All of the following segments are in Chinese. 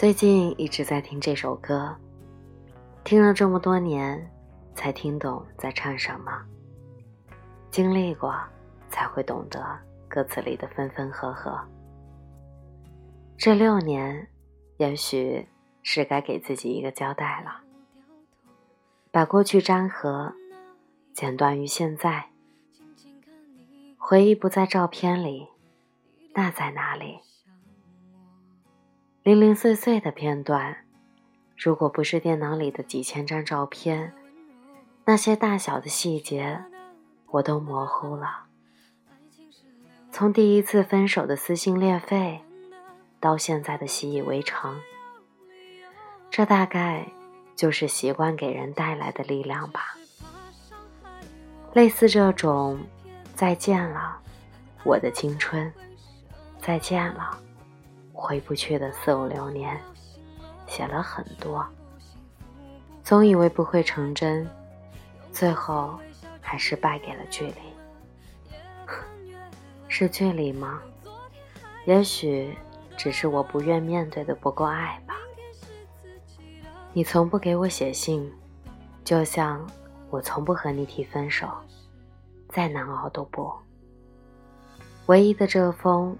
最近一直在听这首歌，听了这么多年，才听懂在唱什么。经历过，才会懂得歌词里的分分合合。这六年，也许是该给自己一个交代了，把过去粘合，剪断于现在。回忆不在照片里，那在哪里？零零碎碎的片段，如果不是电脑里的几千张照片，那些大小的细节，我都模糊了。从第一次分手的撕心裂肺，到现在的习以为常，这大概就是习惯给人带来的力量吧。类似这种，再见了，我的青春，再见了。回不去的四五六年，写了很多，总以为不会成真，最后还是败给了距离。是距离吗？也许只是我不愿面对的不够爱吧。你从不给我写信，就像我从不和你提分手，再难熬都不。唯一的这封。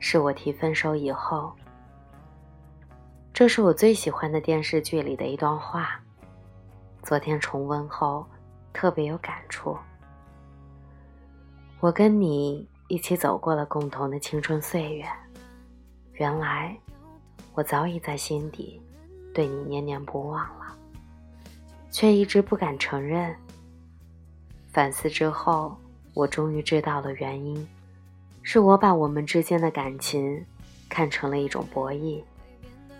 是我提分手以后，这是我最喜欢的电视剧里的一段话。昨天重温后，特别有感触。我跟你一起走过了共同的青春岁月，原来我早已在心底对你念念不忘了，却一直不敢承认。反思之后，我终于知道了原因。是我把我们之间的感情看成了一种博弈，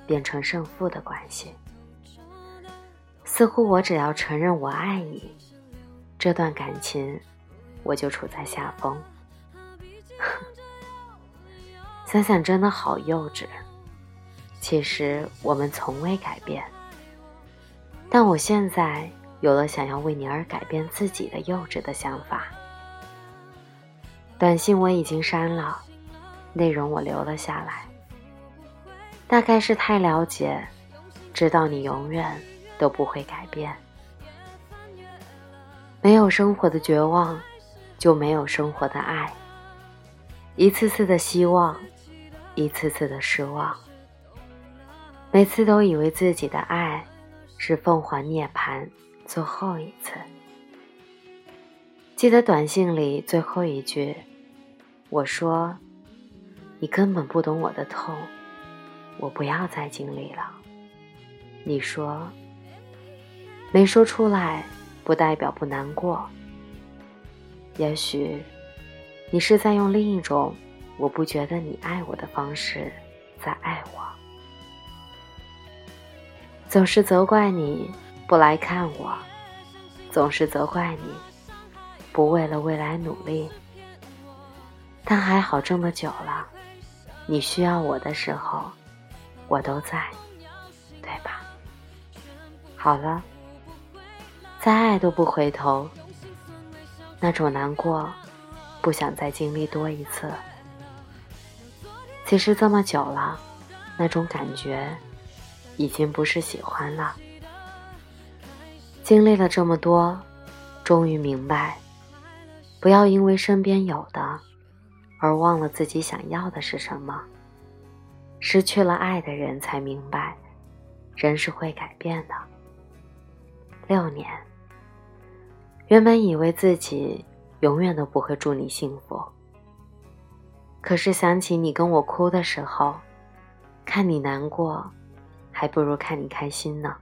变成胜负的关系。似乎我只要承认我爱你，这段感情我就处在下风。想想真的好幼稚。其实我们从未改变，但我现在有了想要为你而改变自己的幼稚的想法。短信我已经删了，内容我留了下来。大概是太了解，知道你永远都不会改变。没有生活的绝望，就没有生活的爱。一次次的希望，一次次的失望。每次都以为自己的爱是凤凰涅槃最后一次。记得短信里最后一句。我说：“你根本不懂我的痛，我不要再经历了。”你说：“没说出来，不代表不难过。”也许，你是在用另一种我不觉得你爱我的方式在爱我。总是责怪你不来看我，总是责怪你不为了未来努力。但还好，这么久了，你需要我的时候，我都在，对吧？好了，再爱都不回头，那种难过，不想再经历多一次。其实这么久了，那种感觉，已经不是喜欢了。经历了这么多，终于明白，不要因为身边有的。而忘了自己想要的是什么。失去了爱的人才明白，人是会改变的。六年，原本以为自己永远都不会祝你幸福，可是想起你跟我哭的时候，看你难过，还不如看你开心呢。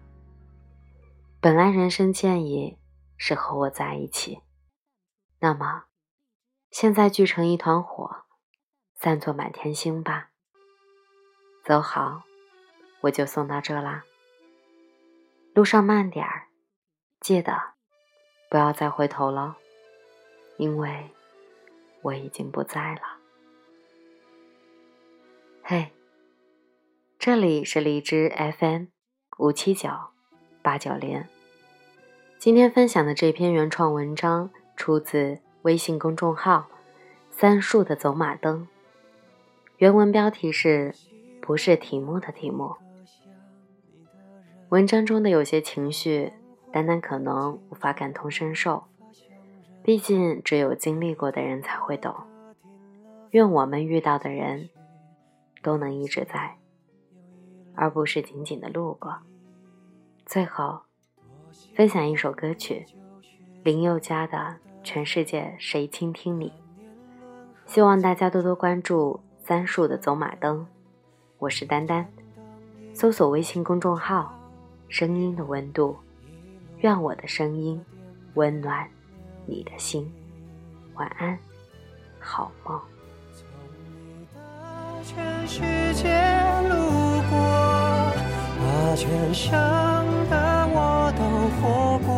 本来人生建议是和我在一起，那么。现在聚成一团火，散作满天星吧。走好，我就送到这啦。路上慢点儿，记得不要再回头了，因为我已经不在了。嘿，这里是荔枝 FM 五七九八九零。今天分享的这篇原创文章出自。微信公众号“三树的走马灯”，原文标题是“不是题目的题目”。文章中的有些情绪，丹丹可能无法感同身受，毕竟只有经历过的人才会懂。愿我们遇到的人都能一直在，而不是仅仅的路过。最后，分享一首歌曲，林宥嘉的《全世界谁倾听你》。希望大家多多关注三树的走马灯。我是丹丹，搜索微信公众号。声音的温度，愿我的声音温暖你的心。晚安，好梦。从你的全世界路过，把全盛的我都活过。